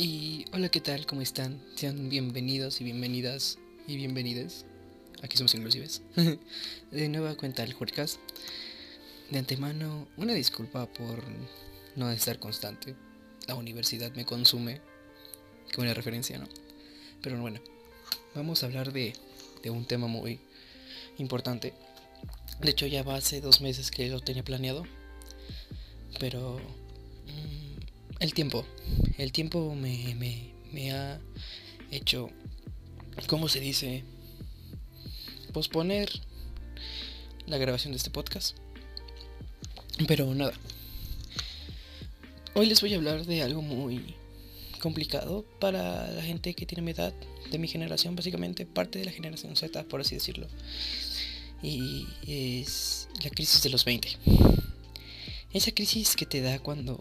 Y hola, ¿qué tal? ¿Cómo están? Sean bienvenidos y bienvenidas y bienvenidas. Aquí somos inclusives. de nueva cuenta el podcast. De antemano, una disculpa por no estar constante. La universidad me consume. Qué buena referencia, ¿no? Pero bueno, vamos a hablar de, de un tema muy importante. De hecho, ya va hace dos meses que lo tenía planeado. Pero el tiempo. El tiempo me, ha hecho, ¿cómo se dice? Posponer la grabación de este podcast. Pero nada. Hoy les voy a hablar de algo muy complicado para la gente que tiene mi edad, de mi generación, básicamente, parte de la generación Z, por así decirlo. Y es la crisis de los 20. Esa crisis que te da cuando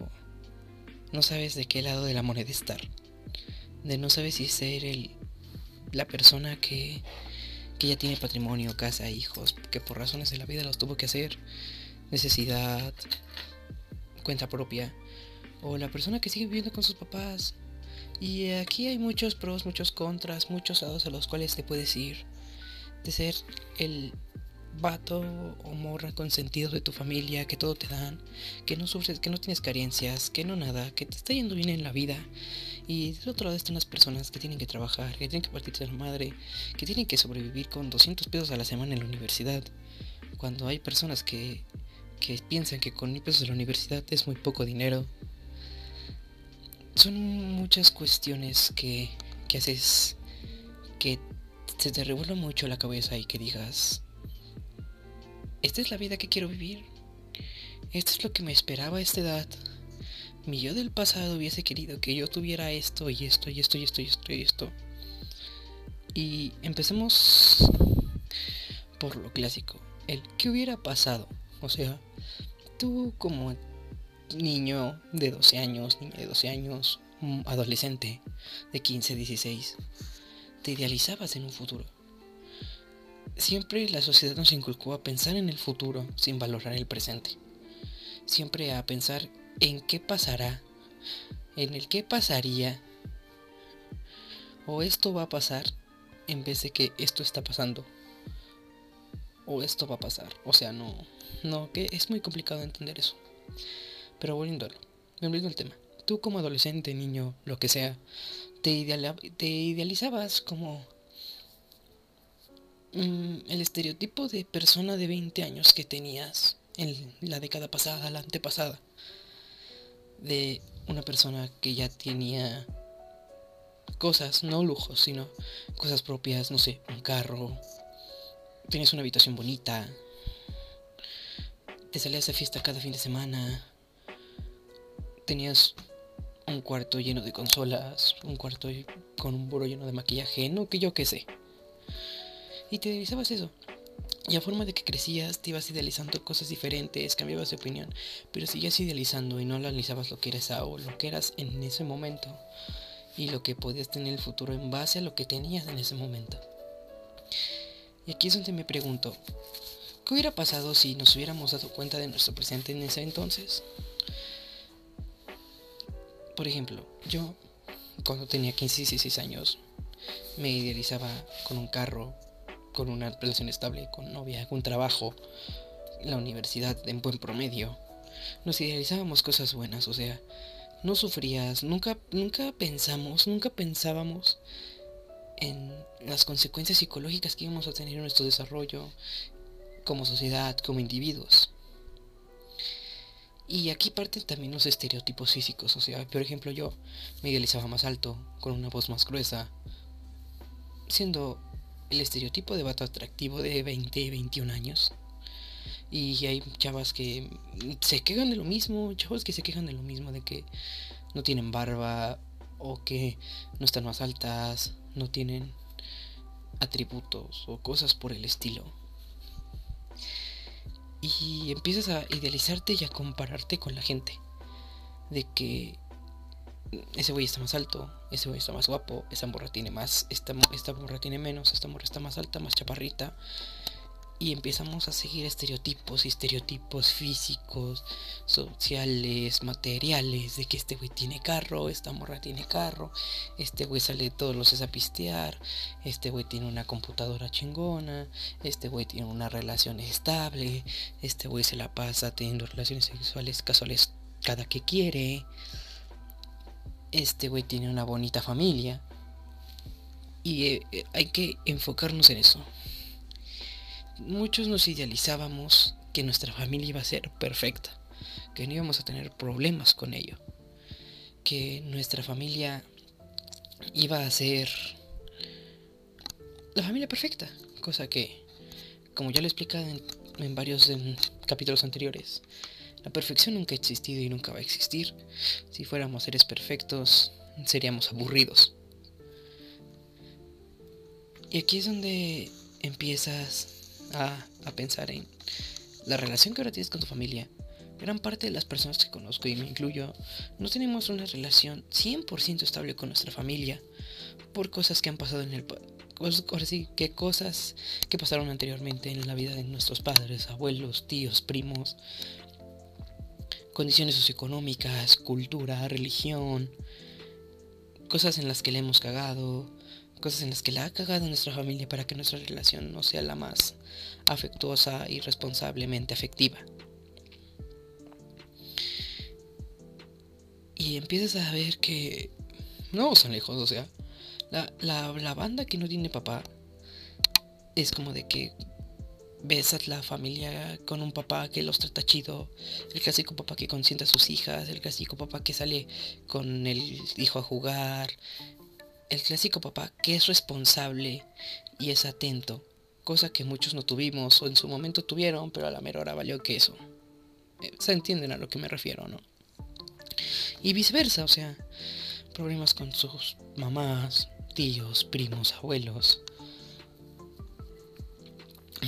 no sabes de qué lado de la moneda estar. De no sabes si ser el, la persona que, que ya tiene patrimonio, casa, hijos, que por razones de la vida los tuvo que hacer, necesidad, cuenta propia, o la persona que sigue viviendo con sus papás. Y aquí hay muchos pros, muchos contras, muchos lados a los cuales te puedes ir. De ser el vato o morra consentido de tu familia, que todo te dan, que no sufres, que no tienes carencias, que no nada, que te está yendo bien en la vida. Y del otro lado están las personas que tienen que trabajar, que tienen que partirse de la madre, que tienen que sobrevivir con 200 pesos a la semana en la universidad. Cuando hay personas que, que piensan que con mil pesos de la universidad es muy poco dinero. Son muchas cuestiones que, que haces que se te revuelva mucho la cabeza y que digas, esta es la vida que quiero vivir. Esto es lo que me esperaba a esta edad. Mi yo del pasado hubiese querido que yo tuviera esto y esto y esto y esto y esto y esto. Y empecemos por lo clásico. El qué hubiera pasado. O sea, tú como niño de 12 años, niña de 12 años, adolescente de 15, 16, te idealizabas en un futuro. Siempre la sociedad nos inculcó a pensar en el futuro sin valorar el presente. Siempre a pensar en qué pasará, en el qué pasaría, o esto va a pasar en vez de que esto está pasando, o esto va a pasar. O sea, no, no, que es muy complicado entender eso. Pero volviendo, volviendo al tema. Tú como adolescente, niño, lo que sea, te idealizabas como Mm, el estereotipo de persona de 20 años que tenías en la década pasada, la antepasada, de una persona que ya tenía cosas, no lujos, sino cosas propias, no sé, un carro, tenías una habitación bonita, te salías de fiesta cada fin de semana, tenías un cuarto lleno de consolas, un cuarto con un burro lleno de maquillaje, no que yo qué sé. Y te idealizabas eso. Y a forma de que crecías, te ibas idealizando cosas diferentes, cambiabas de opinión, pero sigues idealizando y no analizabas lo que eres ahora, lo que eras en ese momento y lo que podías tener en el futuro en base a lo que tenías en ese momento. Y aquí es donde me pregunto, ¿qué hubiera pasado si nos hubiéramos dado cuenta de nuestro presente en ese entonces? Por ejemplo, yo cuando tenía 15 y 16 años me idealizaba con un carro, con una relación estable, con novia, con trabajo, la universidad en buen promedio. Nos idealizábamos cosas buenas, o sea, no sufrías, nunca, nunca pensamos, nunca pensábamos en las consecuencias psicológicas que íbamos a tener en nuestro desarrollo como sociedad, como individuos. Y aquí parten también los estereotipos físicos, o sea, por ejemplo yo me idealizaba más alto, con una voz más gruesa, siendo el estereotipo de vato atractivo de 20, 21 años. Y hay chavas que se quejan de lo mismo, chavos que se quejan de lo mismo, de que no tienen barba o que no están más altas, no tienen atributos o cosas por el estilo. Y empiezas a idealizarte y a compararte con la gente. De que ese güey está más alto, ese güey está más guapo, esta morra tiene más, esta, esta morra tiene menos, esta morra está más alta, más chaparrita. y empezamos a seguir estereotipos estereotipos físicos, sociales, materiales, de que este güey tiene carro, esta morra tiene carro, este güey sale todos los días a pistear, este güey tiene una computadora chingona, este güey tiene una relación estable, este güey se la pasa teniendo relaciones sexuales casuales cada que quiere, este güey tiene una bonita familia. Y eh, eh, hay que enfocarnos en eso muchos nos idealizábamos que nuestra familia iba a ser perfecta, que no íbamos a tener problemas con ello, que nuestra familia iba a ser la familia perfecta, cosa que, como ya lo he explicado en, varios capítulos anteriores, la perfección nunca ha existido y nunca va a existir. Si fuéramos seres perfectos, seríamos aburridos. Y aquí es donde empiezas a, pensar en la relación que ahora tienes con tu familia. Gran parte de las personas que conozco, y me incluyo, no tenemos una relación 100% estable con nuestra familia por cosas que han pasado en el ahora sí, que cosas que pasaron anteriormente en la vida de nuestros padres, abuelos, tíos, primos, condiciones socioeconómicas, cultura, religión, cosas en las que le hemos cagado, cosas en las que la ha cagado nuestra familia para que nuestra relación no sea la más afectuosa y responsablemente afectiva. Y empiezas a ver que no son lejos, o sea, la, la, banda que no tiene papá es como de que ves la familia con un papá que los trata chido, el clásico papá que consiente a sus hijas, el clásico papá que sale con el hijo a jugar, el clásico papá que es responsable y es atento, cosa que muchos no tuvimos o en su momento tuvieron, pero a la mera hora valió que eso. Eh, se entienden a lo que me refiero, ¿no? Y viceversa, o sea, problemas con sus mamás, tíos, primos, abuelos,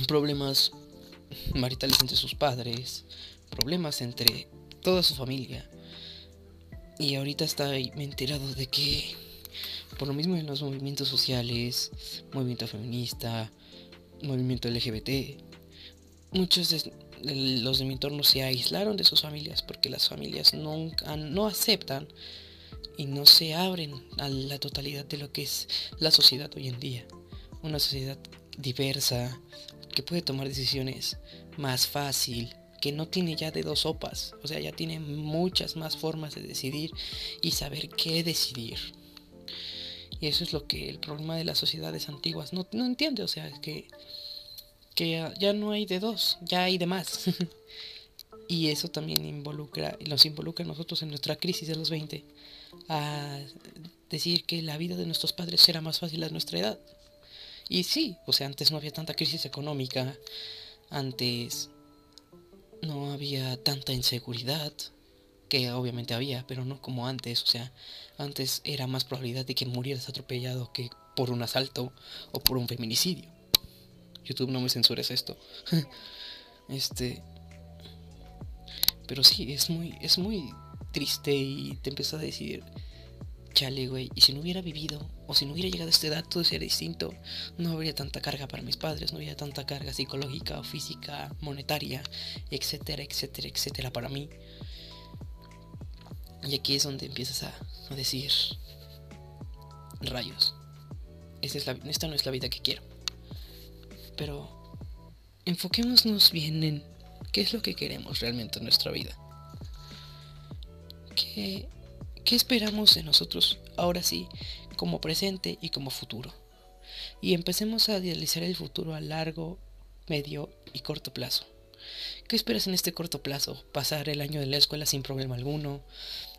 problemas maritales entre sus padres, problemas entre toda su familia. Y ahorita está me enterado de que por lo mismo en los movimientos sociales, movimiento feminista, movimiento LGBT, muchos de los de mi entorno se aislaron de sus familias porque las familias nunca, no aceptan y no se abren a la totalidad de lo que es la sociedad hoy en día. Una sociedad diversa, que puede tomar decisiones más fácil, que no tiene ya de dos sopas, o sea, ya tiene muchas más formas de decidir y saber qué decidir. Y eso es lo que el problema de las sociedades antiguas no, entiende, o sea, que, que ya no hay de dos, ya hay de más. y eso también involucra, nos involucra a nosotros en nuestra crisis de los 20, a decir que la vida de nuestros padres era más fácil a nuestra edad. Y sí, o sea, antes no había tanta crisis económica, antes no había tanta inseguridad, que obviamente había, pero no como antes, o sea, antes era más probabilidad de que murieras atropellado que por un asalto o por un feminicidio. YouTube no me censures esto. este pero sí, es muy es muy triste y te empieza a decir, chale, güey, y si no hubiera vivido o si no hubiera llegado a esta edad todo sería distinto, no habría tanta carga para mis padres, no habría tanta carga psicológica o física, monetaria, etcétera, etcétera, etcétera para mí. Y aquí es donde empiezas a, decir, rayos, esta, esta no es la vida que quiero. Pero enfoquémonos bien en qué es lo que queremos realmente en nuestra vida. ¿Qué, qué esperamos de nosotros ahora sí, como presente y como futuro? Y empecemos a idealizar el futuro a largo, medio y corto plazo. ¿Qué esperas en este corto plazo? ¿Pasar el año de la escuela sin problema alguno?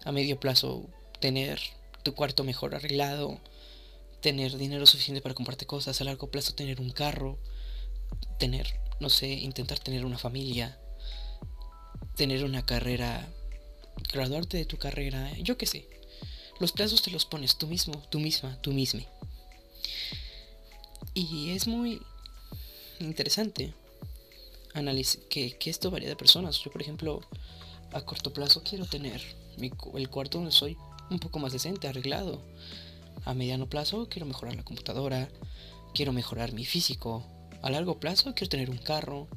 ¿A medio plazo tener tu cuarto mejor arreglado? ¿Tener dinero suficiente para comprarte cosas? ¿A largo plazo tener un carro? ¿Tener, no sé, intentar tener una familia? ¿Tener una carrera? ¿Graduarte de tu carrera? Yo qué sé. Los plazos te los pones tú mismo, tú misma, tú mismo. Y es muy interesante que, que, esto varía de personas. Yo, por ejemplo, a corto plazo quiero tener el cuarto donde soy un poco más decente, arreglado. A mediano plazo quiero mejorar la computadora, quiero mejorar mi físico, A largo plazo quiero tener un carro,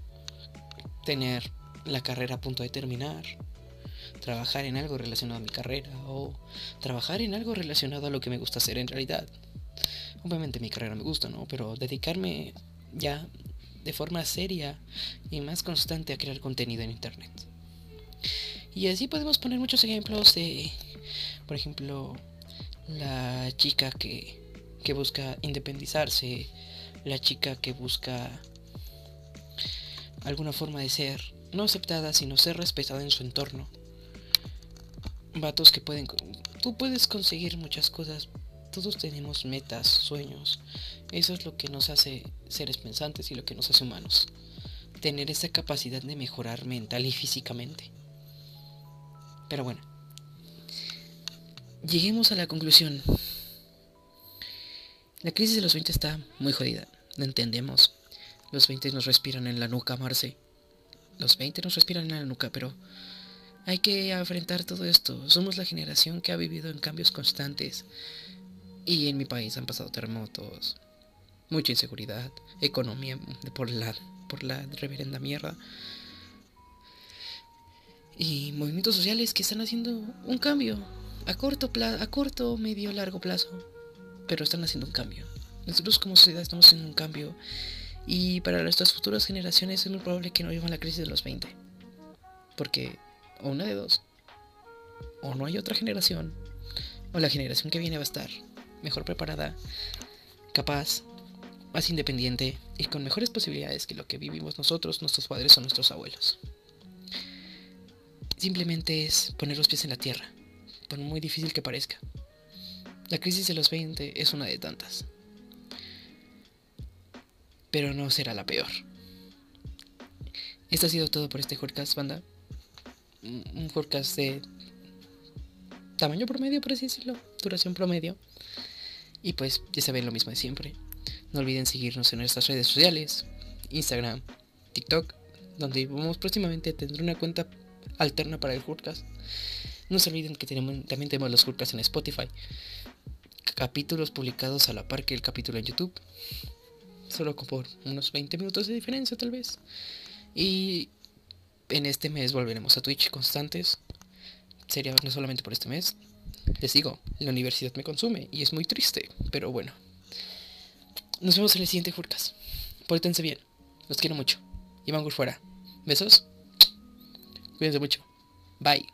tener la carrera a punto de terminar, trabajar en algo relacionado a mi carrera o trabajar en algo relacionado a lo que me gusta hacer en realidad. Obviamente mi carrera me gusta, ¿no? Pero dedicarme ya de forma seria y más constante a crear contenido en Internet. Y así podemos poner muchos ejemplos de, por ejemplo, la chica que, que busca independizarse, la chica que busca alguna forma de ser, no aceptada, sino ser respetada en su entorno. Vatos que pueden... Tú puedes conseguir muchas cosas todos tenemos metas, sueños. Eso es lo que nos hace seres pensantes y lo que nos hace humanos. Tener esa capacidad de mejorar mental y físicamente. Pero bueno. Lleguemos a la conclusión. La crisis de los 20 está muy jodida. Lo entendemos. Los 20 nos respiran en la nuca, Marce. Los 20 nos respiran en la nuca, pero hay que enfrentar todo esto. Somos la generación que ha vivido en cambios constantes. Y en mi país han pasado terremotos, mucha inseguridad, economía por la, por la reverenda mierda. Y movimientos sociales que están haciendo un cambio a corto a corto, medio, largo plazo. Pero están haciendo un cambio. Nosotros como sociedad estamos haciendo un cambio. Y para nuestras futuras generaciones es muy probable que no vivan la crisis de los 20. Porque, o una de dos. O no hay otra generación. O la generación que viene va a estar mejor preparada, capaz, más independiente y con mejores posibilidades que lo que vivimos nosotros, nuestros padres o nuestros abuelos. Simplemente es poner los pies en la tierra, por muy difícil que parezca. La crisis de los 20 es una de tantas. Pero no será la peor. Esto ha sido todo por este podcast, banda. Un podcast de tamaño promedio, por así decirlo. Duración promedio. Y pues ya saben lo mismo de siempre. No olviden seguirnos en nuestras redes sociales, Instagram, TikTok, donde vamos próximamente a una cuenta alterna para el Hurcast. No se olviden que tenemos, también tenemos los Hurcasts en Spotify. Capítulos publicados a la par que el capítulo en YouTube. Solo por unos 20 minutos de diferencia tal vez. Y en este mes volveremos a Twitch constantes. Sería no solamente por este mes, les digo, la universidad me consume y es muy triste, pero bueno. Nos vemos en el siguiente Furcas. Pórtense bien. Los quiero mucho. Iván fuera. Besos. Cuídense mucho. Bye.